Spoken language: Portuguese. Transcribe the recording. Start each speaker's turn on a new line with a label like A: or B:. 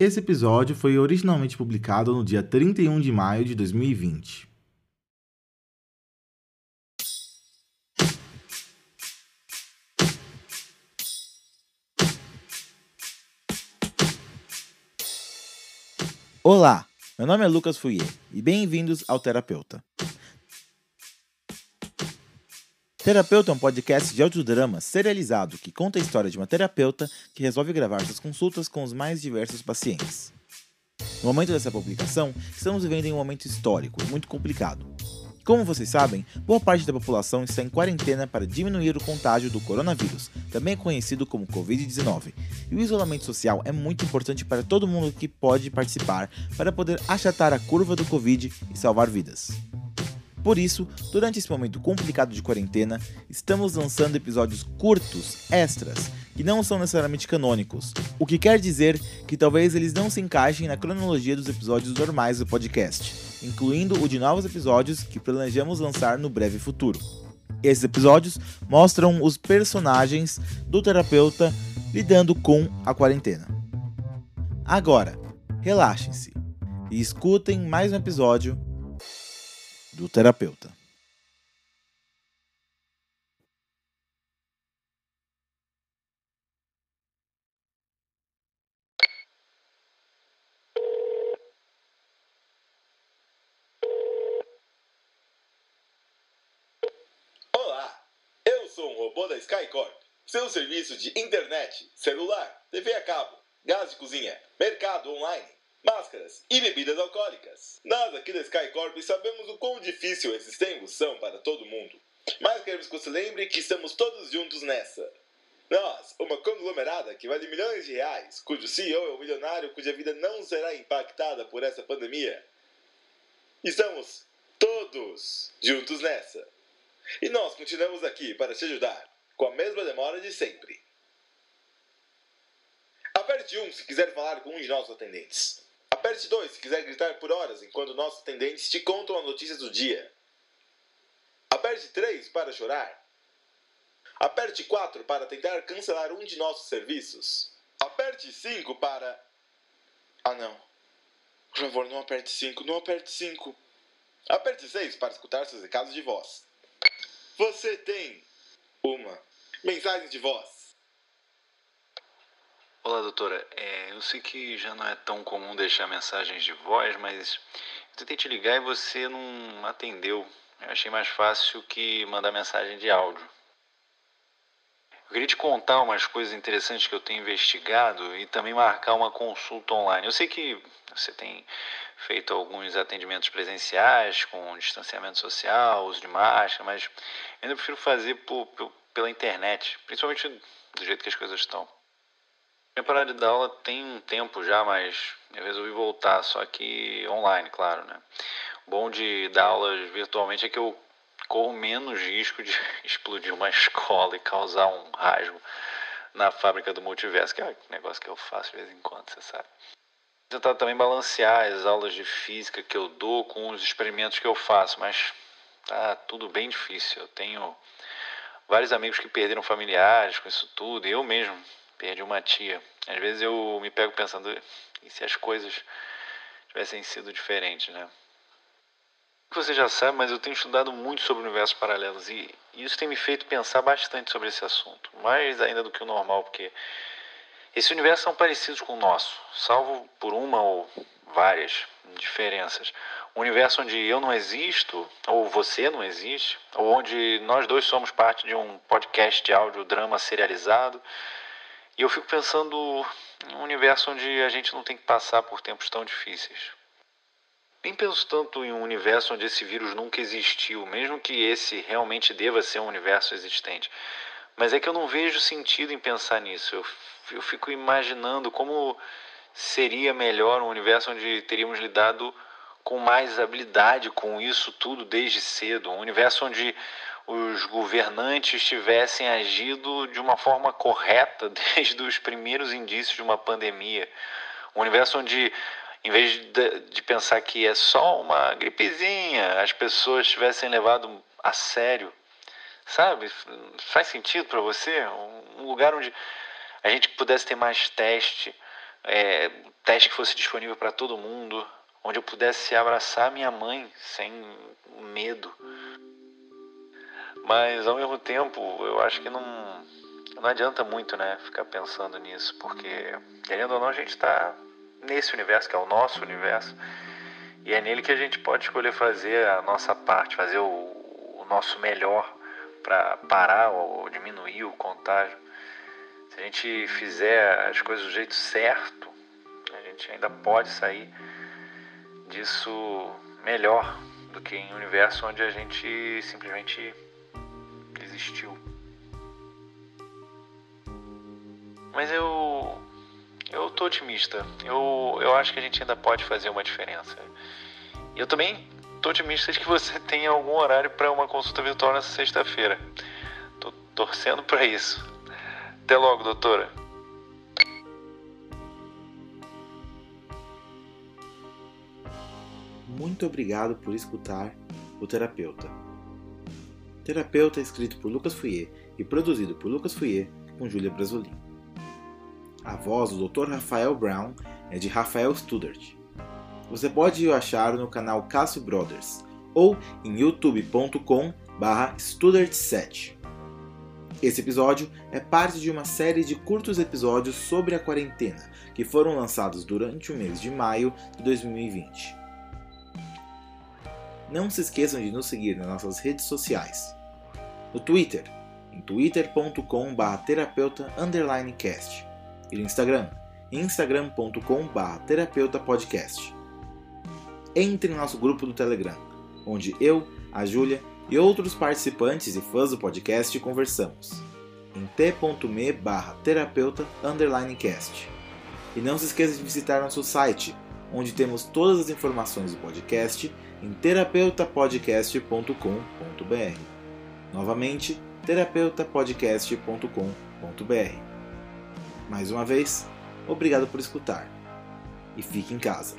A: Esse episódio foi originalmente publicado no dia 31 de maio de 2020. Olá, meu nome é Lucas Fouier e bem-vindos ao Terapeuta. Terapeuta é um podcast de audiodrama serializado que conta a história de uma terapeuta que resolve gravar suas consultas com os mais diversos pacientes. No momento dessa publicação, estamos vivendo em um momento histórico muito complicado. Como vocês sabem, boa parte da população está em quarentena para diminuir o contágio do coronavírus, também conhecido como Covid-19. E o isolamento social é muito importante para todo mundo que pode participar para poder achatar a curva do Covid e salvar vidas. Por isso, durante esse momento complicado de quarentena, estamos lançando episódios curtos, extras, que não são necessariamente canônicos, o que quer dizer que talvez eles não se encaixem na cronologia dos episódios normais do podcast, incluindo o de novos episódios que planejamos lançar no breve futuro. Esses episódios mostram os personagens do terapeuta lidando com a quarentena. Agora, relaxem-se e escutem mais um episódio do terapeuta.
B: Olá, eu sou um robô da Skycorp, seu serviço de internet, celular, TV a cabo, gás de cozinha, mercado online máscaras e bebidas alcoólicas. Nós aqui da Skycorp sabemos o quão difícil esses tempos são para todo mundo. Mas queremos que você lembre que estamos todos juntos nessa. Nós, uma conglomerada que vale milhões de reais, cujo CEO é um milionário cuja vida não será impactada por essa pandemia. Estamos todos juntos nessa. E nós continuamos aqui para te ajudar, com a mesma demora de sempre. Aperte 1 se quiser falar com um de nossos atendentes. Aperte 2 se quiser gritar por horas enquanto nossos atendentes te contam as notícias do dia. Aperte 3 para chorar. Aperte 4 para tentar cancelar um de nossos serviços. Aperte 5 para. Ah não. Por favor, não aperte 5, não aperte 5. Aperte 6 para escutar seus recados de voz. Você tem uma mensagem de voz.
C: Olá, doutora. É, eu sei que já não é tão comum deixar mensagens de voz, mas eu tentei te ligar e você não atendeu. Eu achei mais fácil que mandar mensagem de áudio. Eu queria te contar umas coisas interessantes que eu tenho investigado e também marcar uma consulta online. Eu sei que você tem feito alguns atendimentos presenciais com distanciamento social, uso de máscara, mas eu ainda prefiro fazer por, por, pela internet, principalmente do jeito que as coisas estão. Minha parada de aula tem um tempo já, mas eu resolvi voltar, só que online, claro, né? O bom de dar aulas virtualmente é que eu corro menos risco de explodir uma escola e causar um rasgo na fábrica do multiverso, que é um negócio que eu faço de vez em quando, você sabe. Tentar também balancear as aulas de física que eu dou com os experimentos que eu faço, mas tá tudo bem difícil. Eu tenho vários amigos que perderam familiares com isso tudo, eu mesmo perdi uma tia. Às vezes eu me pego pensando, e se as coisas tivessem sido diferentes, né? Você já sabe, mas eu tenho estudado muito sobre universos paralelos e isso tem me feito pensar bastante sobre esse assunto, mais ainda do que o normal, porque esses universos são parecidos com o nosso, salvo por uma ou várias diferenças. Um universo onde eu não existo, ou você não existe, ou onde nós dois somos parte de um podcast de áudio drama serializado, e eu fico pensando em um universo onde a gente não tem que passar por tempos tão difíceis. Nem penso tanto em um universo onde esse vírus nunca existiu, mesmo que esse realmente deva ser um universo existente. Mas é que eu não vejo sentido em pensar nisso. Eu, eu fico imaginando como seria melhor um universo onde teríamos lidado com mais habilidade com isso tudo desde cedo. Um universo onde os governantes tivessem agido de uma forma correta desde os primeiros indícios de uma pandemia. Um universo onde, em vez de, de pensar que é só uma gripezinha, as pessoas tivessem levado a sério. Sabe? Faz sentido para você? Um lugar onde a gente pudesse ter mais teste é, teste que fosse disponível para todo mundo, onde eu pudesse abraçar minha mãe sem medo. Mas ao mesmo tempo, eu acho que não, não adianta muito, né, ficar pensando nisso, porque querendo ou não a gente está nesse universo que é o nosso universo e é nele que a gente pode escolher fazer a nossa parte, fazer o, o nosso melhor para parar ou diminuir o contágio. Se a gente fizer as coisas do jeito certo, a gente ainda pode sair disso melhor do que em um universo onde a gente simplesmente Mas eu eu tô otimista. Eu, eu acho que a gente ainda pode fazer uma diferença. Eu também tô otimista de que você tenha algum horário para uma consulta virtual nessa sexta-feira. Tô torcendo para isso. Até logo, doutora.
A: Muito obrigado por escutar o Terapeuta. Terapeuta escrito por Lucas Fouier e produzido por Lucas Fouier com Júlia Brasolin. A voz do Dr. Rafael Brown é de Rafael Studart. Você pode o achar no canal Cássio Brothers ou em youtube.com/studart7. Esse episódio é parte de uma série de curtos episódios sobre a quarentena que foram lançados durante o mês de maio de 2020. Não se esqueçam de nos seguir nas nossas redes sociais. No Twitter, em twitter.com/terapeuta_cast e no Instagram, instagram.com/terapeutapodcast. Entre no nosso grupo do Telegram, onde eu, a Júlia e outros participantes e fãs do podcast conversamos. Em t.me barra terapeuta cast. E não se esqueça de visitar nosso site, onde temos todas as informações do podcast em terapeutapodcast.com.br. Novamente, terapeutapodcast.com.br. Mais uma vez, obrigado por escutar. E fique em casa.